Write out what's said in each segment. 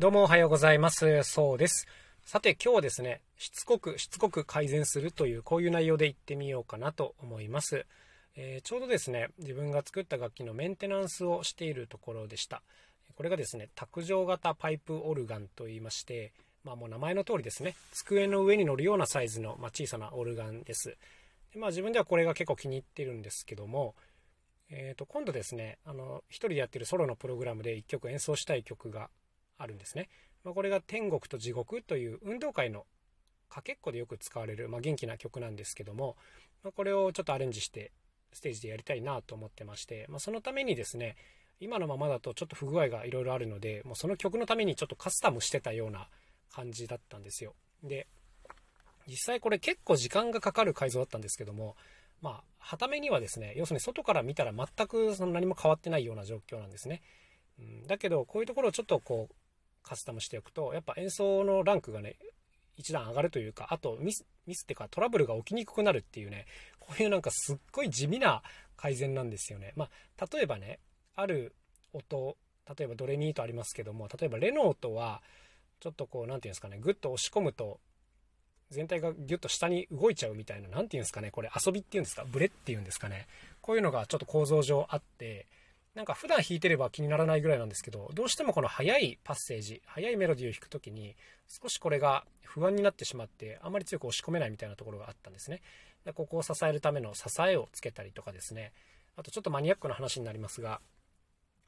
どうもおはようございます。そうです。さて今日はですね、しつこくしつこく改善するというこういう内容でいってみようかなと思います。えー、ちょうどですね、自分が作った楽器のメンテナンスをしているところでした。これがですね、卓上型パイプオルガンと言いまして、まあもう名前の通りですね、机の上に乗るようなサイズの、まあ、小さなオルガンです。でまあ自分ではこれが結構気に入ってるんですけども、えー、と今度ですね、あの、一人でやってるソロのプログラムで1曲演奏したい曲があるんですね。まあ、これが天国と地獄という運動会のかけっこでよく使われる、まあ、元気な曲なんですけども、まあ、これをちょっとアレンジしてステージでやりたいなと思ってまして、まあ、そのためにですね、今のままだとちょっと不具合がいろいろあるので、もうその曲のためにちょっとカスタムしてたような感じだったんですよ。で、実際これ結構時間がかかる改造だったんですけども、まあ、はためにはですね、要するに外から見たら全くその何も変わってないような状況なんですね。うん、だけど、こういうところをちょっとこう、カスタムしておくと、やっぱ演奏のランクがね、一段上がるというか、あとミス、ミスっていうかトラブルが起きにくくなるっていうね、こういうなんかすっごい地味な改善なんですよね。まあ、例えばね、ある音、例えばドレミーとありますけども、例えばレの音は、ちょっとこう、何て言うんですかね、ぐっと押し込むと、全体がギュッと下に動いちゃうみたいな、何て言うんですかね、これ遊びっていうんですか、ブレっていうんですかね。こういうのがちょっと構造上あって、なんか普段弾いてれば気にならないぐらいなんですけど、どうしてもこの速いパッセージ、速いメロディーを弾くときに、少しこれが不安になってしまって、あまり強く押し込めないみたいなところがあったんですね。でここを支えるための支えをつけたりとかですね、あとちょっとマニアックな話になりますが、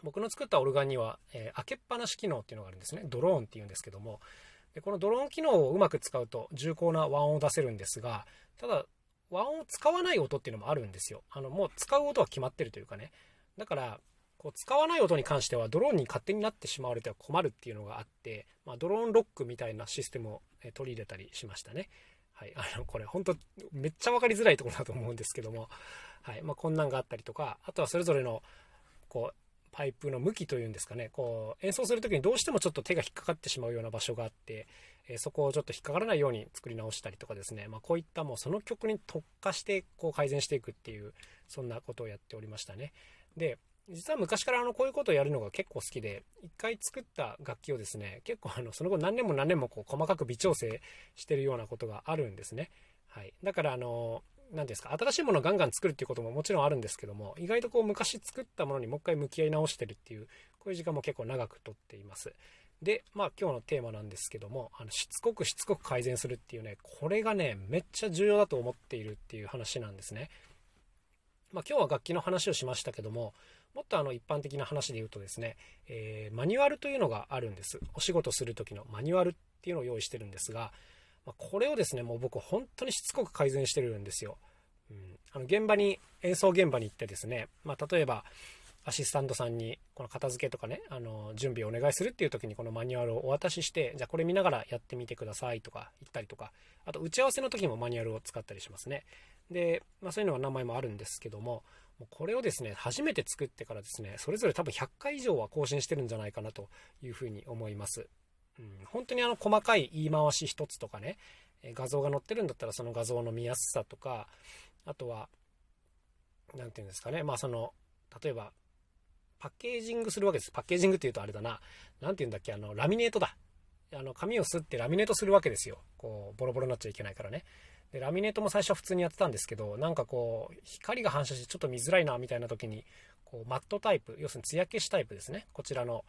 僕の作ったオルガンには、えー、開けっぱなし機能っていうのがあるんですね。ドローンっていうんですけども、でこのドローン機能をうまく使うと重厚な和音を出せるんですが、ただ、和音を使わない音っていうのもあるんですよ。あの、もう使う音は決まってるというかね。だから、こう使わない音に関してはドローンに勝手になってしまわれては困るっていうのがあって、まあ、ドローンロックみたいなシステムを取り入れたりしましたね。はい。あの、これ本当めっちゃ分かりづらいところだと思うんですけども、はい。まあ、こんなんがあったりとか、あとはそれぞれの、こう、パイプの向きというんですかね、こう、演奏する時にどうしてもちょっと手が引っかかってしまうような場所があって、えそこをちょっと引っかからないように作り直したりとかですね、まあ、こういったもうその曲に特化してこう改善していくっていう、そんなことをやっておりましたね。で、実は昔からあのこういうことをやるのが結構好きで、一回作った楽器をですね、結構あのその後何年も何年もこう細かく微調整してるようなことがあるんですね。はい。だからあの、何ですか、新しいものをガンガン作るっていうことももちろんあるんですけども、意外とこう昔作ったものにもう一回向き合い直してるっていう、こういう時間も結構長くとっています。で、まあ今日のテーマなんですけども、あのしつこくしつこく改善するっていうね、これがね、めっちゃ重要だと思っているっていう話なんですね。まあ今日は楽器の話をしましたけども、もっとあの一般的な話で言うとですね、えー、マニュアルというのがあるんです。お仕事する時のマニュアルっていうのを用意してるんですが、まあ、これをですね、もう僕本当にしつこく改善してるんですよ。うん、あの現場に、演奏現場に行ってですね、まあ、例えば、アシスタントさんにこの片付けとかね、あの、準備をお願いするっていう時にこのマニュアルをお渡しして、じゃあこれ見ながらやってみてくださいとか言ったりとか、あと打ち合わせの時もマニュアルを使ったりしますね。で、まあそういうのは名前もあるんですけども、もうこれをですね、初めて作ってからですね、それぞれ多分100回以上は更新してるんじゃないかなというふうに思います。うん、本当にあの細かい言い回し一つとかね、画像が載ってるんだったらその画像の見やすさとか、あとは、何て言うんですかね、まあその、例えば、パッケージングするわけです。パッケージングって言うとあれだな、何て言うんだっけ、あの、ラミネートだ。あの、紙を吸ってラミネートするわけですよ。こう、ボロボロになっちゃいけないからね。で、ラミネートも最初は普通にやってたんですけど、なんかこう、光が反射してちょっと見づらいな、みたいな時に、こう、マットタイプ、要するに艶消しタイプですね。こちらの、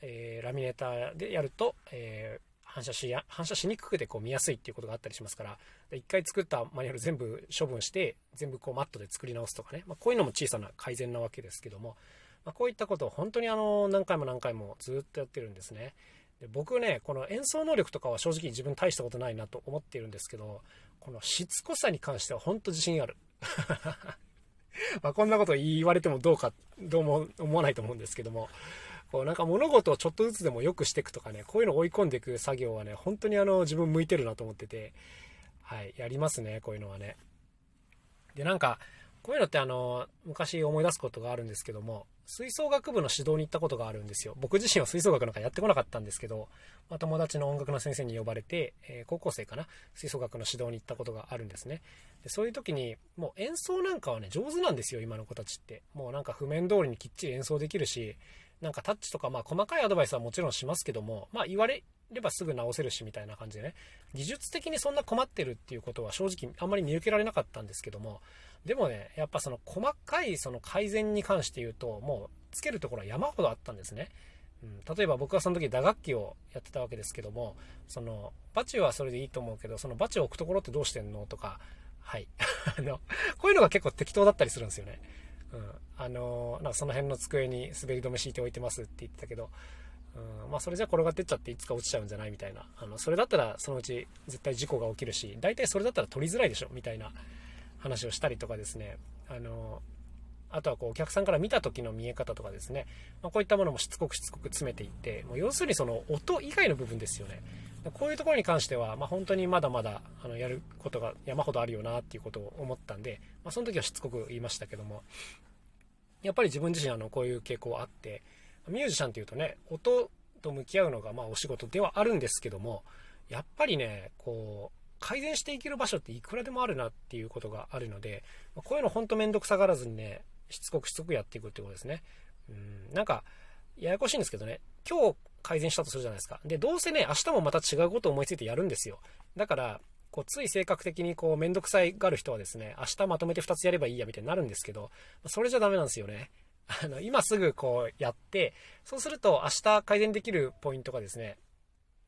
えー、ラミネーターでやると、えー、反射しや、反射しにくくてこう見やすいっていうことがあったりしますから、一回作ったマニュアル全部処分して、全部こうマットで作り直すとかね、まあ、こういうのも小さな改善なわけですけども、まあ、こういったことを本当にあの、何回も何回もずっとやってるんですね。で僕ね、この演奏能力とかは正直自分大したことないなと思っているんですけど、このしつこさに関しては本当自信ある。まこんなこと言われてもどうか、どうも思わないと思うんですけども、こうなんか物事をちょっとずつでも良くしていくとかね、こういうのを追い込んでいく作業はね、本当にあの自分向いてるなと思ってて、はい、やりますね、こういうのはね。で、なんか、こういうのってあの、昔思い出すことがあるんですけども、吹奏楽部の指導に行ったことがあるんですよ。僕自身は吹奏楽なんかやってこなかったんですけど、まあ、友達の音楽の先生に呼ばれて、えー、高校生かな？吹奏楽の指導に行ったことがあるんですね。でそういう時に、もう演奏なんかはね、上手なんですよ、今の子たちって。もうなんか譜面通りにきっちり演奏できるし、なんかタッチとか、まあ細かいアドバイスはもちろんしますけども、まあ言われればすぐ直せるしみたいな感じでね、技術的にそんな困ってるっていうことは正直あんまり見受けられなかったんですけども、でもね、やっぱその細かいその改善に関して言うと、もうつけるところは山ほどあったんですね。うん、例えば僕はその時打楽器をやってたわけですけども、そのバチはそれでいいと思うけど、そのバチを置くところってどうしてんの？とか、はい。あの、こういうのが結構適当だったりするんですよね。うん。あの、なんかその辺の机に滑り止め敷いておいてますって言ってたけど、うん、まあそれじゃ転がってっちゃっていつか落ちちゃうんじゃないみたいな。あの、それだったらそのうち絶対事故が起きるし、大体それだったら取りづらいでしょみたいな話をしたりとかですね。あの、あとはこうお客さんから見た時の見え方とかですね、まあ、こういったものもしつこくしつこく詰めていって、もう要するにその音以外の部分ですよね。こういうところに関しては、まあ、本当にまだまだあのやることが山ほどあるよなっていうことを思ったんで、まあ、その時はしつこく言いましたけども、やっぱり自分自身あのこういう傾向あって、ミュージシャンっていうとね、音と向き合うのがまあお仕事ではあるんですけども、やっぱりね、こう、改善していける場所っていくらでもあるなっていうことがあるので、こういうの本当めんどくさがらずにね、しつこくしつこくやっていくってことですね。うん、なんか、ややこしいんですけどね、今日改善したとするじゃないですか。で、どうせね、明日もまた違うことを思いついてやるんですよ。だから、こう、つい性格的にこう、めんどくさいがる人はですね、明日まとめて2つやればいいやみたいになるんですけど、それじゃダメなんですよね。あの、今すぐこうやって、そうすると明日改善できるポイントがですね、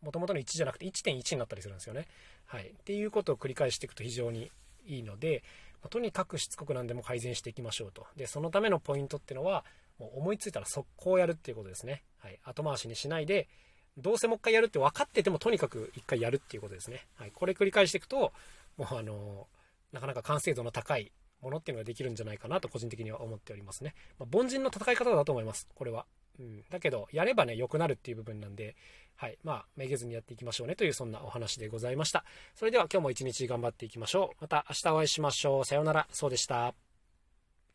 もともとの1じゃなくて1.1になったりするんですよね。はい。っていうことを繰り返していくと非常にいいので、まとにかくしつこく何でも改善していきましょうと。で、そのためのポイントっていうのは、もう思いついたら速攻やるっていうことですね。はい。後回しにしないで、どうせもう一回やるって分かっててもとにかく一回やるっていうことですね。はい。これ繰り返していくと、もうあのなかなか完成度の高いものっていうのができるんじゃないかなと個人的には思っておりますね。まあ、凡人の戦い方だと思います。これは。うん。だけど、やればね、良くなるっていう部分なんで、はい。まあ、めげずにやっていきましょうねという、そんなお話でございました。それでは今日も一日頑張っていきましょう。また明日お会いしましょう。さようなら。そうでした。